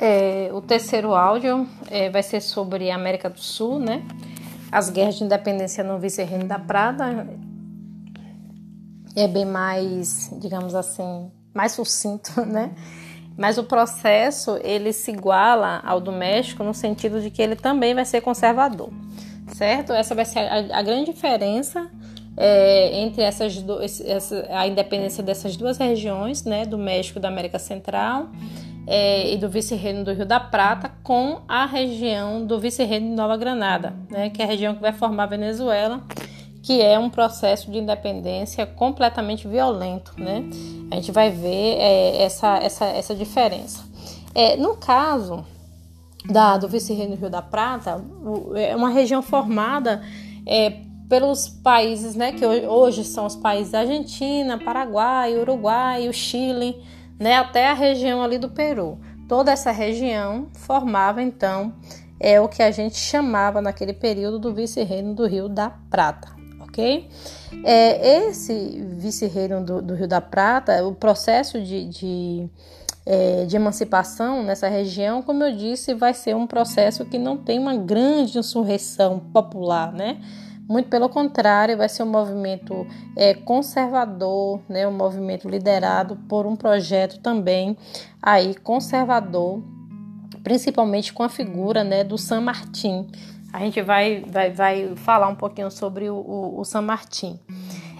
É, o terceiro áudio é, vai ser sobre a América do Sul, né? As guerras de independência no vice-reino da Prata. É bem mais, digamos assim, mais sucinto, né? Mas o processo ele se iguala ao do México no sentido de que ele também vai ser conservador, certo? Essa vai ser a, a grande diferença é, entre essas do, essa, a independência dessas duas regiões, né, do México e da América Central é, e do vice-reino do Rio da Prata com a região do vice-reino de Nova Granada, né, que é a região que vai formar a Venezuela, que é um processo de independência completamente violento. Né? A gente vai ver é, essa, essa, essa diferença. É, no caso da, do vice-reino do Rio da Prata, é uma região formada é, pelos países né, que hoje são os países da Argentina, Paraguai, Uruguai, o Chile, né, até a região ali do Peru. Toda essa região formava então é o que a gente chamava naquele período do vice-reino do Rio da Prata, ok? É, esse vice-reino do, do, Rio da Prata, o processo de, de, é, de emancipação nessa região, como eu disse, vai ser um processo que não tem uma grande insurreição popular, né? Muito pelo contrário, vai ser um movimento é, conservador, né, um movimento liderado por um projeto também aí conservador, principalmente com a figura né, do San Martín. A gente vai, vai, vai falar um pouquinho sobre o, o, o San Martín.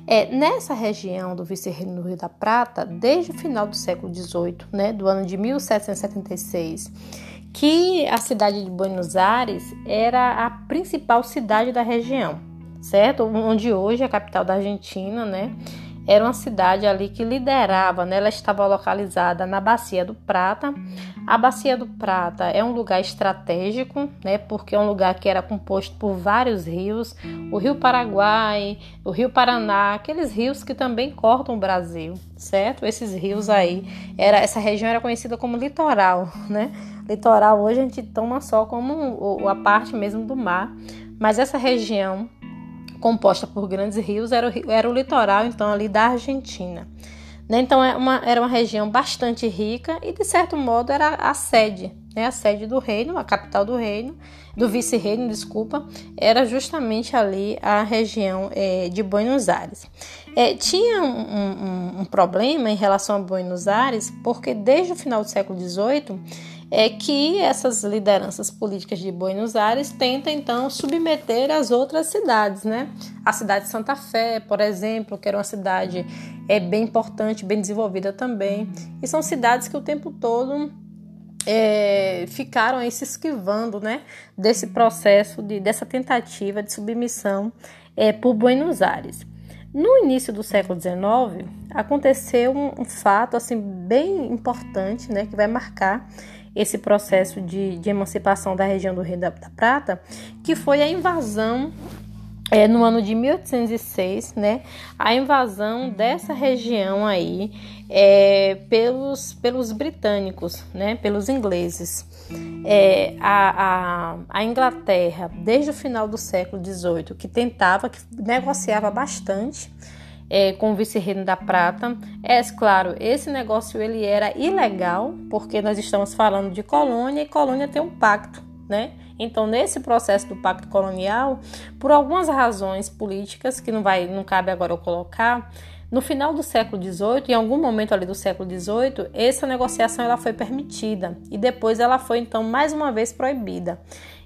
É, nessa região do vice-reino do Rio da Prata, desde o final do século XVIII, né, do ano de 1776, que a cidade de Buenos Aires era a principal cidade da região certo? Onde hoje é a capital da Argentina, né? Era uma cidade ali que liderava, né? Ela estava localizada na Bacia do Prata. A Bacia do Prata é um lugar estratégico, né? Porque é um lugar que era composto por vários rios, o Rio Paraguai, o Rio Paraná, aqueles rios que também cortam o Brasil, certo? Esses rios aí, era essa região era conhecida como litoral, né? Litoral hoje a gente toma só como a parte mesmo do mar, mas essa região composta por grandes rios, era o, era o litoral então ali da Argentina. Né? Então é uma, era uma região bastante rica e de certo modo era a sede, né? a sede do reino, a capital do reino, do vice-reino, desculpa, era justamente ali a região é, de Buenos Aires. É, tinha um, um, um problema em relação a Buenos Aires porque desde o final do século XVIII é que essas lideranças políticas de Buenos Aires tentam então submeter as outras cidades, né? A cidade de Santa Fé, por exemplo, que era uma cidade é bem importante, bem desenvolvida também, e são cidades que o tempo todo é, ficaram aí se esquivando, né? Desse processo de dessa tentativa de submissão é, por Buenos Aires. No início do século XIX, aconteceu um, um fato assim bem importante, né, que vai marcar esse processo de, de emancipação da região do Rio da, da Prata, que foi a invasão é, no ano de 1806, né, a invasão dessa região aí é, pelos, pelos britânicos, né, pelos ingleses. É, a, a, a, Inglaterra, desde o final do século XVIII, que tentava, que negociava bastante é, com o vice-reino da Prata. É claro, esse negócio ele era ilegal, porque nós estamos falando de colônia e colônia tem um pacto, né? Então, nesse processo do pacto colonial, por algumas razões políticas que não vai, não cabe agora eu colocar, no final do século XVIII, em algum momento ali do século XVIII, essa negociação ela foi permitida e depois ela foi então mais uma vez proibida.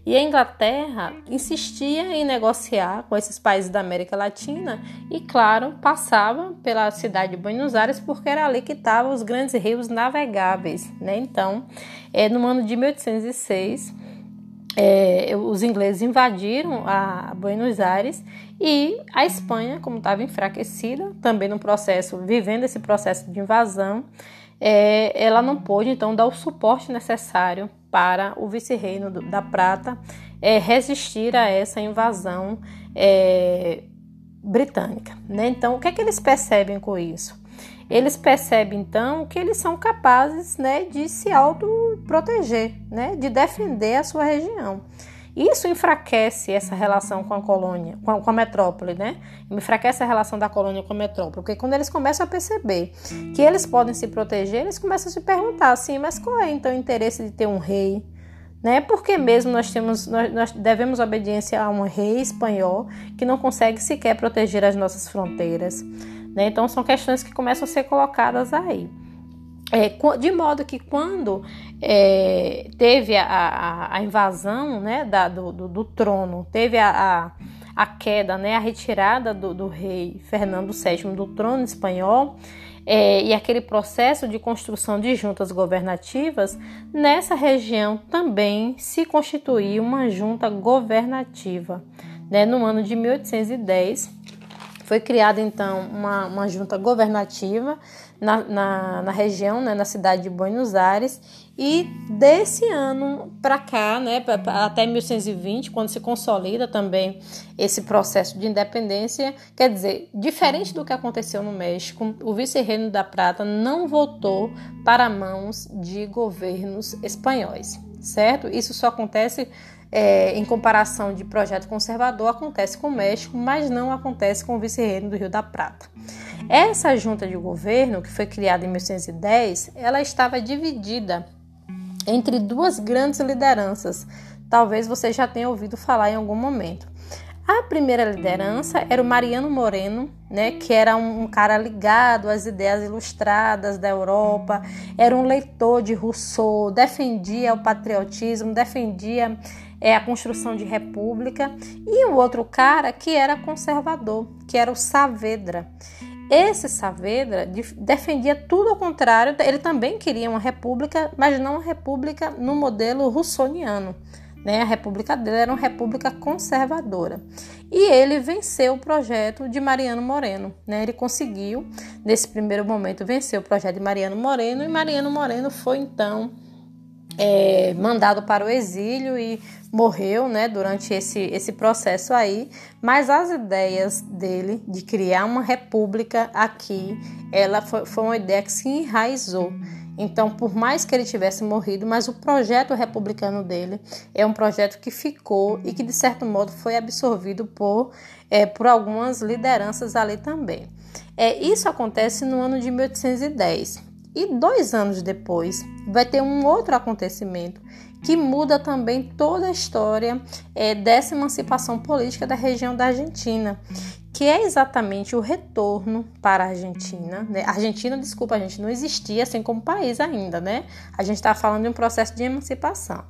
E a Inglaterra insistia em negociar com esses países da América Latina e, claro, passava pela cidade de Buenos Aires porque era ali que estavam os grandes rios navegáveis. Né? Então, é, no ano de 1806, é, os ingleses invadiram a Buenos Aires e a Espanha, como estava enfraquecida, também no processo, vivendo esse processo de invasão, é, ela não pôde então dar o suporte necessário para o vice-reino da Prata é, resistir a essa invasão é, britânica. Né? Então, o que é que eles percebem com isso? Eles percebem então que eles são capazes né, de se autoproteger, né, de defender a sua região. Isso enfraquece essa relação com a colônia, com a, com a metrópole, né? Enfraquece a relação da colônia com a metrópole, porque quando eles começam a perceber que eles podem se proteger, eles começam a se perguntar assim, mas qual é então o interesse de ter um rei? Né? Porque mesmo nós temos, nós, nós devemos obediência a um rei espanhol que não consegue sequer proteger as nossas fronteiras. Né? Então são questões que começam a ser colocadas aí. É, de modo que quando é, teve a, a, a, invasão né, da, do, do, do, trono, teve a, a, queda, né, a retirada do, do rei Fernando VII do trono espanhol, é, e aquele processo de construção de juntas governativas, nessa região também se constituiu uma junta governativa. Né? No ano de 1810, foi criada então uma, uma junta governativa na, na, na região, né, na cidade de Buenos Aires, e desse ano para cá, né, até 1120, quando se consolida também esse processo de independência, quer dizer, diferente do que aconteceu no México, o vice-reino da Prata não voltou para mãos de governos espanhóis, certo? Isso só acontece é, em comparação de projeto conservador, acontece com o México, mas não acontece com o vice-reino do Rio da Prata. Essa junta de governo, que foi criada em 1810, ela estava dividida entre duas grandes lideranças. Talvez você já tenha ouvido falar em algum momento. A primeira liderança era o Mariano Moreno, né, que era um, cara ligado às ideias ilustradas da Europa, era um leitor de Rousseau, defendia o patriotismo, defendia é, a construção de república, e o outro cara que era conservador, que era o Saavedra. Esse Saavedra defendia tudo ao contrário, ele também queria uma república, mas não uma república no modelo russoniano. Né? A república dele era uma república conservadora. E ele venceu o projeto de Mariano Moreno. Né? Ele conseguiu, nesse primeiro momento, vencer o projeto de Mariano Moreno, e Mariano Moreno foi então é, mandado para o exílio e morreu né, durante esse, esse processo aí, mas as ideias dele de criar uma república aqui, ela foi, foi uma ideia que se enraizou. Então, por mais que ele tivesse morrido, mas o projeto republicano dele é um projeto que ficou e que, de certo modo, foi absorvido por, é, por algumas lideranças ali também. É, isso acontece no ano de 1810. E dois anos depois, vai ter um outro acontecimento que muda também toda a história é, dessa emancipação política da região da Argentina, que é exatamente o retorno para a Argentina. Né? Argentina, desculpa, a gente não existia assim como país ainda, né? A gente está falando de um processo de emancipação.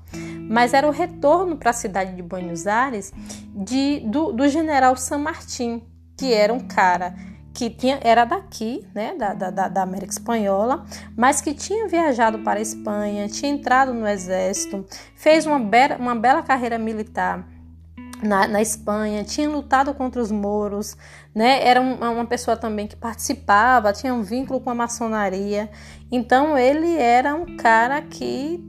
Mas era o retorno para a cidade de Buenos Aires de, do, do general San Martín, que era um cara que tinha, era daqui, né, da, da, da América Espanhola, mas que tinha viajado para a Espanha, tinha entrado no exército, fez uma, bela, uma bela carreira militar na, na, Espanha, tinha lutado contra os moros, né? Era um, uma pessoa também que participava, tinha um vínculo com a maçonaria. Então ele era um cara que,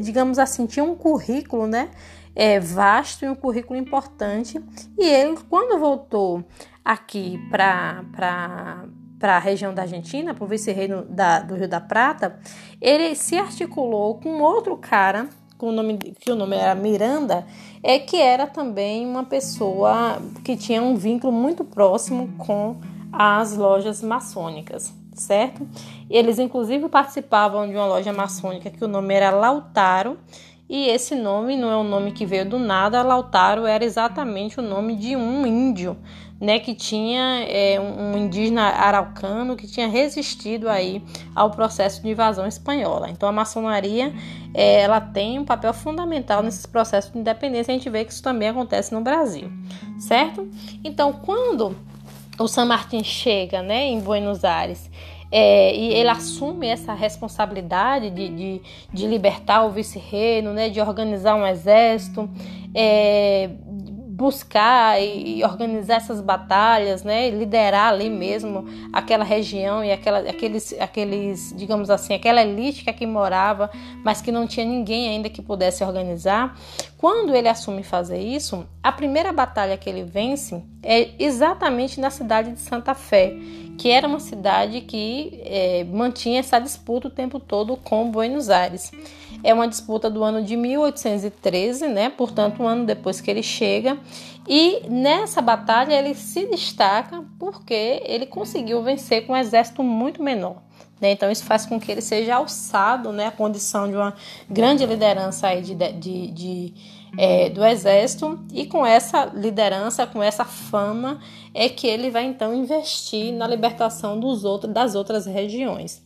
digamos assim, tinha um currículo, né? É, vasto e um currículo importante. E ele, quando voltou aqui para para a região da Argentina, para o vice-reino do Rio da Prata, ele se articulou com outro cara, com o nome, que o nome era Miranda, é que era também uma pessoa que tinha um vínculo muito próximo com as lojas maçônicas, certo? Eles inclusive participavam de uma loja maçônica que o nome era Lautaro, e esse nome não é um nome que veio do nada, Lautaro era exatamente o nome de um índio né, que tinha é, um indígena araucano que tinha resistido aí ao processo de invasão espanhola. Então a maçonaria é, ela tem um papel fundamental nesses processos de independência. A gente vê que isso também acontece no Brasil, certo? Então quando o San Martín chega, né, em Buenos Aires é, e ele assume essa responsabilidade de, de, de libertar o vice-reino, né, de organizar um exército, é, buscar e organizar essas batalhas, né, liderar ali mesmo aquela região e aquela, aqueles, aqueles, digamos assim, aquela elite que aqui morava, mas que não tinha ninguém ainda que pudesse organizar. Quando ele assume fazer isso, a primeira batalha que ele vence é exatamente na cidade de Santa Fé, que era uma cidade que é, mantinha essa disputa o tempo todo com Buenos Aires. É uma disputa do ano de 1813, né? Portanto, um ano depois que ele chega. E nessa batalha ele se destaca porque ele conseguiu vencer com um exército muito menor. Né? Então, isso faz com que ele seja alçado né, à condição de uma grande liderança aí de, de, de é, do exército, e com essa liderança, com essa fama, é que ele vai então investir na libertação dos outros, das outras regiões.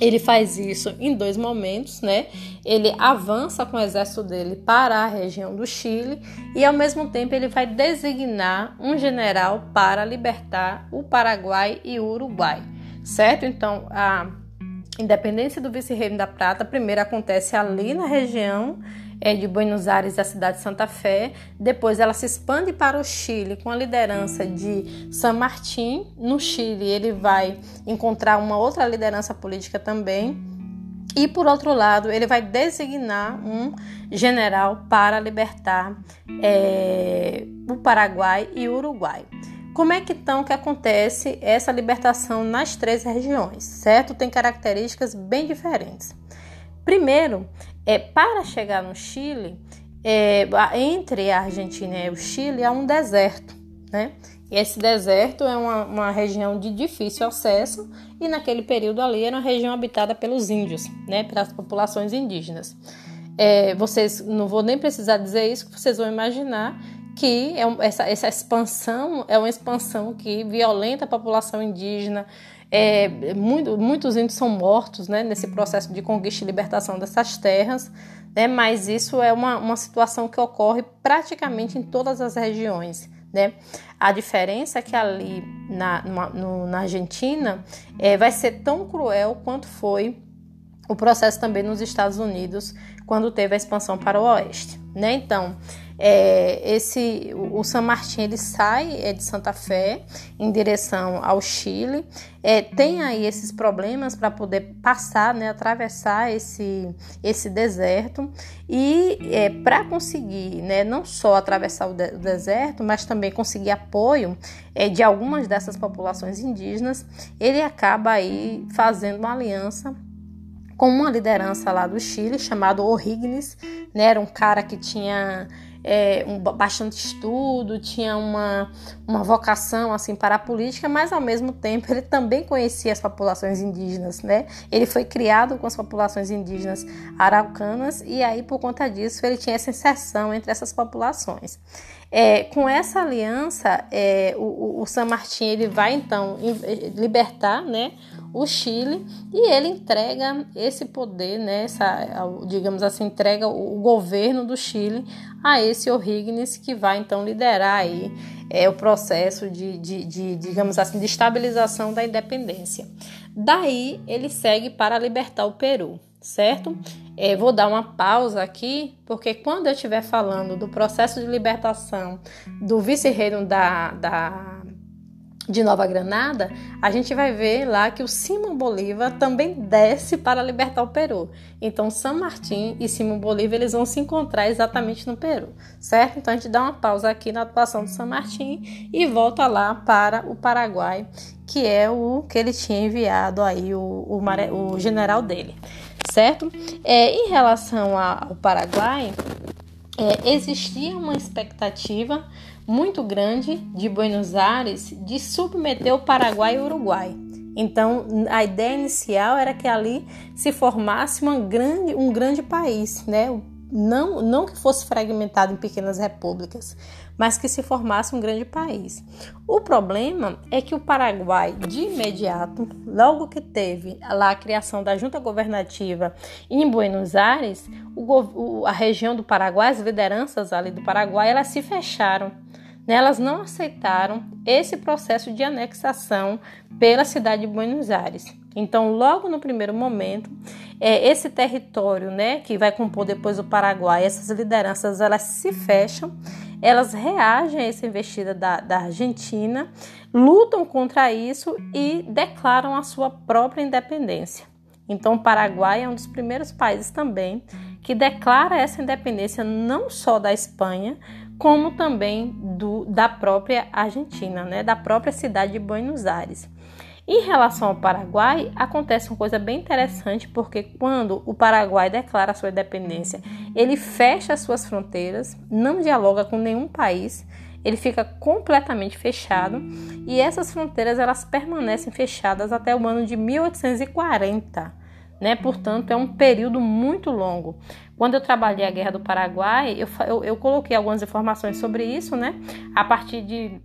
Ele faz isso em dois momentos, né? Ele avança com o exército dele para a região do Chile e, ao mesmo tempo, ele vai designar um general para libertar o Paraguai e o Uruguai, certo? Então, a independência do vice-reino da Prata primeiro acontece ali na região é, de Buenos Aires a cidade de Santa Fé. Depois ela se expande para o Chile com a liderança de San Martín. No Chile ele vai encontrar uma outra liderança política também. E por outro lado, ele vai designar um general para libertar é, o Paraguai e o Uruguai. Como é que então que acontece essa libertação nas três regiões, certo? Tem características bem diferentes. Primeiro, é, para chegar no Chile, é, entre a Argentina e o Chile há um deserto, né? E esse deserto é uma, uma, região de difícil acesso e naquele período ali era uma região habitada pelos índios, né? Pelas populações indígenas. É, vocês não vou nem precisar dizer isso, vocês vão imaginar que é um, essa, essa expansão é uma expansão que violenta a população indígena, é, muito, muitos índios são mortos né, nesse processo de conquista e libertação dessas terras, né, mas isso é uma, uma situação que ocorre praticamente em todas as regiões. Né? A diferença é que ali na, no, na Argentina é, vai ser tão cruel quanto foi o processo também nos Estados Unidos quando teve a expansão para o oeste. Né? Então, é, esse, o San Martín ele sai é, de Santa Fé em direção ao Chile, é, tem aí esses problemas para poder passar, né, atravessar esse, esse deserto. E é, para conseguir, né, não só atravessar o, de, o, deserto, mas também conseguir apoio é, de algumas dessas populações indígenas, ele acaba aí fazendo uma aliança com uma liderança lá do Chile chamado O'Higgins, né, era um cara que tinha é, um, bastante estudo, tinha uma, uma vocação assim para a política, mas ao mesmo tempo ele também conhecia as populações indígenas, né? Ele foi criado com as populações indígenas araucanas e aí por conta disso ele tinha essa inserção entre essas populações. É, com essa aliança, é, o, o San Martín ele vai então libertar, né, o Chile e ele entrega esse poder, né, essa, digamos assim, entrega o governo do Chile a esse O'Higgins que vai então liderar aí é, o processo de, de, de, digamos assim, de estabilização da independência. Daí ele segue para libertar o Peru, certo? É, vou dar uma pausa aqui, porque quando eu estiver falando do processo de libertação do vice-reino da, da de Nova Granada, a gente vai ver lá que o Simão Bolívar também desce para libertar o Peru. Então, São Martin e Simão Bolívar eles vão se encontrar exatamente no Peru, certo? Então, a gente dá uma pausa aqui na atuação de São Martin e volta lá para o Paraguai, que é o que ele tinha enviado aí o, o, o general dele, certo? É, em relação ao Paraguai, é, existia uma expectativa muito grande de Buenos Aires de submeter o Paraguai e o Uruguai. Então, a ideia inicial era que ali se formasse uma grande, um grande país, né? Não, não que fosse fragmentado em pequenas repúblicas, mas que se formasse um grande país. O problema é que o Paraguai, de imediato, logo que teve lá a criação da junta governativa em Buenos Aires, o, a região do Paraguai, as lideranças ali do Paraguai, elas se fecharam elas não aceitaram esse processo de anexação pela cidade de Buenos Aires. Então, logo no primeiro momento, é, esse território, né, que vai compor depois o Paraguai, essas lideranças, elas se fecham, elas reagem a essa investida da, da Argentina, lutam contra isso e declaram a sua própria independência. Então, o Paraguai é um dos primeiros países também que declara essa independência não só da Espanha, como também do, da própria Argentina, né, da própria cidade de Buenos Aires. Em relação ao Paraguai, acontece uma coisa bem interessante, porque quando o Paraguai declara sua independência, ele fecha as suas fronteiras, não dialoga com nenhum país, ele fica completamente fechado e essas fronteiras elas permanecem fechadas até o ano de 1840. Né? Portanto, é um período muito longo. Quando eu trabalhei a Guerra do Paraguai, eu, eu, eu coloquei algumas informações sobre isso, né? A partir de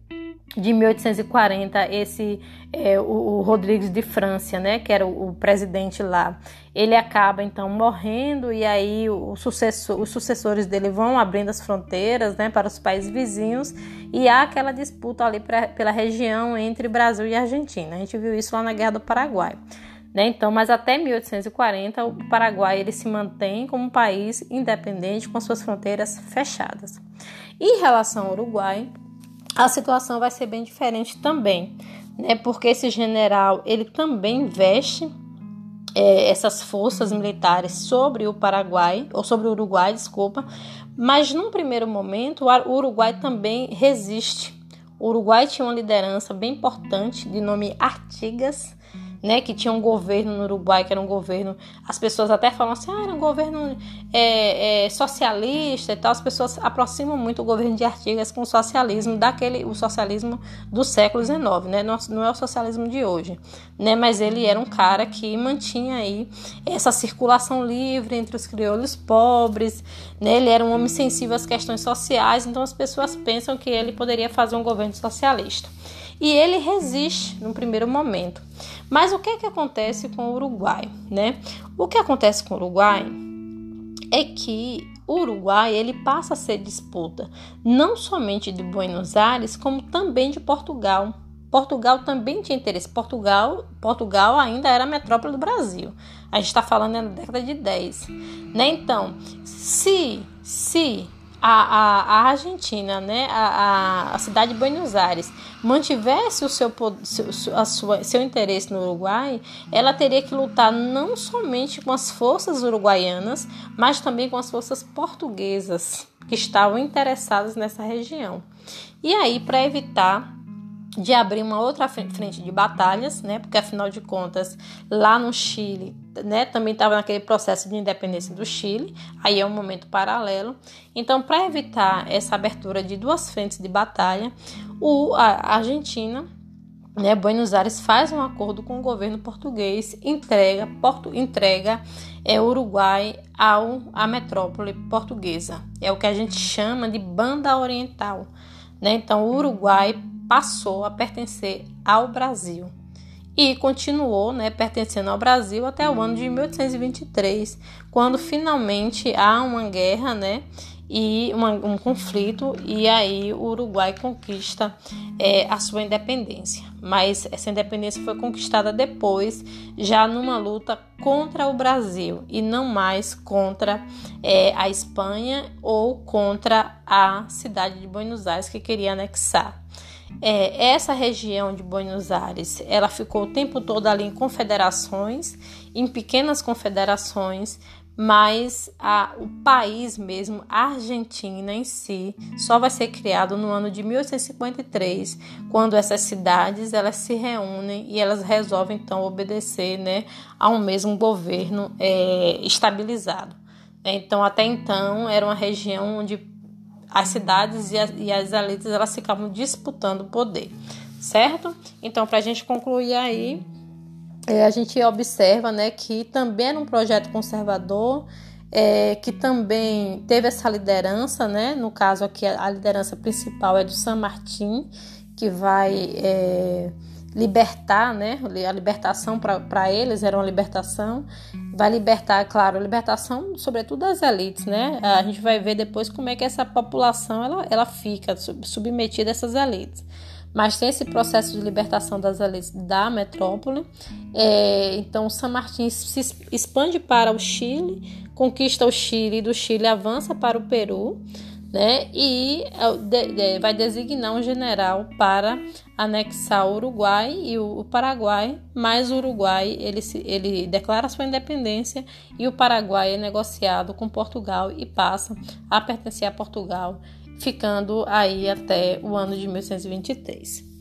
de 1840, esse é, o, o, Rodrigues de França, né, que era o, o, presidente lá, ele acaba então morrendo e aí o sucessor, os sucessores dele vão abrindo as fronteiras, né, para os países vizinhos e há aquela disputa ali pra, pela região entre Brasil e Argentina. A gente viu isso lá na Guerra do Paraguai. Né? Então, mas até 1840 o Paraguai ele se mantém como um país independente com suas fronteiras fechadas. Em relação ao Uruguai, a situação vai ser bem diferente também, né? Porque esse general ele também veste é, essas forças militares sobre o Paraguai ou sobre o Uruguai, desculpa, mas num primeiro momento o Uruguai também resiste. O Uruguai tinha uma liderança bem importante de nome Artigas, né, que tinha um governo no Uruguai, que era um governo. As pessoas até falam assim, ah, era um governo é, é, socialista e tal. As pessoas aproximam muito o governo de Artigas com o socialismo daquele, o socialismo do século XIX, né? Não, não é o socialismo de hoje, né? Mas ele era um cara que mantinha aí essa circulação livre entre os crioulos pobres, né? Ele era um homem sensível às questões sociais, então as pessoas pensam que ele poderia fazer um governo socialista. E ele resiste no primeiro momento. Mas o que é que acontece com o Uruguai, né? O que acontece com o Uruguai é que o Uruguai ele passa a ser disputa não somente de Buenos Aires, como também de Portugal. Portugal também tinha interesse. Portugal, Portugal ainda era a metrópole do Brasil. A gente está falando na década de 10. Né? Então, se, se a, a, a Argentina, né, a, a, cidade de Buenos Aires, mantivesse o seu, seu, a sua, seu interesse no Uruguai, ela teria que lutar não somente com as forças uruguaianas, mas também com as forças portuguesas que estavam interessadas nessa região. E aí, para evitar de abrir uma outra frente de batalhas, né? Porque afinal de contas, lá no Chile, né, também estava naquele processo de independência do Chile, aí é um momento paralelo. Então, para evitar essa abertura de duas frentes de batalha, o, a Argentina, né, Buenos Aires faz um acordo com o governo português, entrega, Porto, entrega é, Uruguai ao a metrópole portuguesa. É o que a gente chama de banda oriental. Né? Então, o Uruguai passou a pertencer ao Brasil e continuou né, pertencendo ao Brasil até o ano de 1823, quando finalmente há uma guerra né, e uma, um conflito, e aí o Uruguai conquista é, a sua independência. Mas essa independência foi conquistada depois, já numa luta contra o Brasil e não mais contra é, a Espanha ou contra a cidade de Buenos Aires que queria anexar. É, essa região de Buenos Aires, ela ficou o tempo todo ali em confederações, em pequenas confederações, mas a, o país mesmo, a Argentina em si, só vai ser criado no ano de 1853, quando essas cidades elas se reúnem e elas resolvem então obedecer, né, a um mesmo governo é, estabilizado. Então, até então era uma região onde as cidades e, e as elites elas ficavam disputando o poder, certo? Então, para a gente concluir aí, é, a gente observa né, que também era um projeto conservador, é, que também teve essa liderança, né? No caso aqui, a liderança principal é do San Martín, que vai é, libertar, né? A libertação para eles era uma libertação, vai libertar, claro, a libertação, sobretudo das elites, né? A gente vai ver depois como é que essa população ela, ela fica submetida a essas elites. Mas tem esse processo de libertação das elites da metrópole. É, então, San Martín se expande para o Chile, conquista o Chile e do Chile avança para o Peru né? E é vai designar um general para anexar o Uruguai e o, Paraguai, mas o Uruguai ele, ele declara sua independência e o Paraguai é negociado com Portugal e passa a pertencer a Portugal, ficando aí até o ano de 1823.